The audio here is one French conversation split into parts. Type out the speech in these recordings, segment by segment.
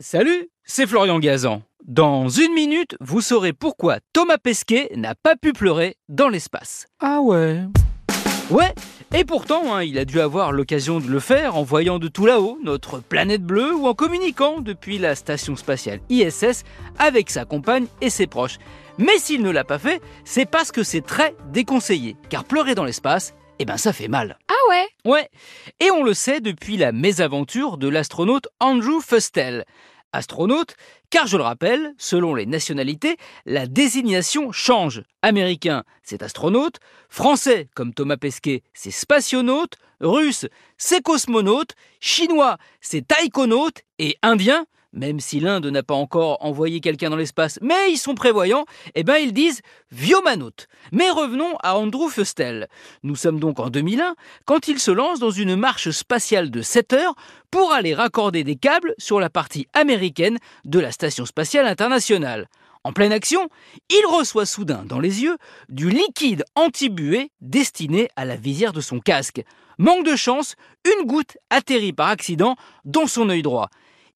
Salut, c'est Florian Gazan. Dans une minute, vous saurez pourquoi Thomas Pesquet n'a pas pu pleurer dans l'espace. Ah ouais Ouais, et pourtant, hein, il a dû avoir l'occasion de le faire en voyant de tout là-haut notre planète bleue ou en communiquant depuis la station spatiale ISS avec sa compagne et ses proches. Mais s'il ne l'a pas fait, c'est parce que c'est très déconseillé, car pleurer dans l'espace, eh ben ça fait mal. Ouais. Ouais, et on le sait depuis la mésaventure de l'astronaute Andrew Fustel. Astronaute, car je le rappelle, selon les nationalités, la désignation change. Américain, c'est astronaute, français, comme Thomas Pesquet, c'est spationaute, russe, c'est cosmonaute, chinois, c'est taïkonaute, et indien, même si l'Inde n'a pas encore envoyé quelqu'un dans l'espace, mais ils sont prévoyants, eh ben ils disent viomanote. Mais revenons à Andrew Fustel. Nous sommes donc en 2001 quand il se lance dans une marche spatiale de 7 heures pour aller raccorder des câbles sur la partie américaine de la station spatiale internationale. En pleine action, il reçoit soudain dans les yeux du liquide antibué destiné à la visière de son casque. Manque de chance, une goutte atterrit par accident dans son œil droit.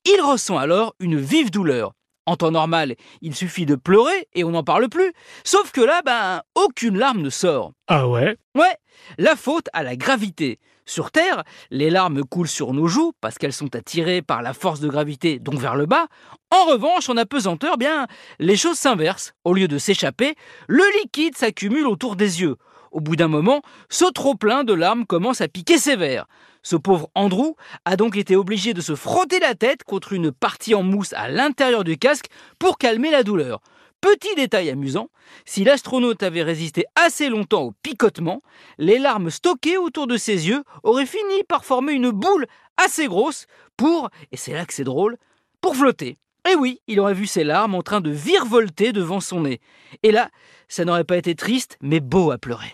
Il ressent alors une vive douleur. En temps normal, il suffit de pleurer et on n'en parle plus. Sauf que là, ben, aucune larme ne sort. Ah ouais? Ouais, la faute à la gravité. Sur Terre, les larmes coulent sur nos joues parce qu'elles sont attirées par la force de gravité, donc vers le bas. En revanche, en apesanteur, bien, les choses s'inversent. Au lieu de s'échapper, le liquide s'accumule autour des yeux. Au bout d'un moment, ce trop-plein de larmes commence à piquer sévère. Ce pauvre Andrew a donc été obligé de se frotter la tête contre une partie en mousse à l'intérieur du casque pour calmer la douleur. Petit détail amusant, si l'astronaute avait résisté assez longtemps au picotement, les larmes stockées autour de ses yeux auraient fini par former une boule assez grosse pour, et c'est là que c'est drôle, pour flotter. Et oui, il aurait vu ses larmes en train de virevolter devant son nez. Et là, ça n'aurait pas été triste, mais beau à pleurer.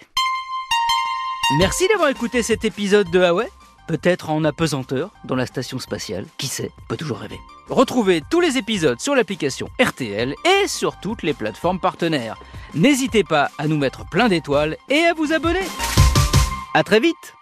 Merci d'avoir écouté cet épisode de Huawei. Peut-être en apesanteur dans la station spatiale, qui sait, peut toujours rêver. Retrouvez tous les épisodes sur l'application RTL et sur toutes les plateformes partenaires. N'hésitez pas à nous mettre plein d'étoiles et à vous abonner. À très vite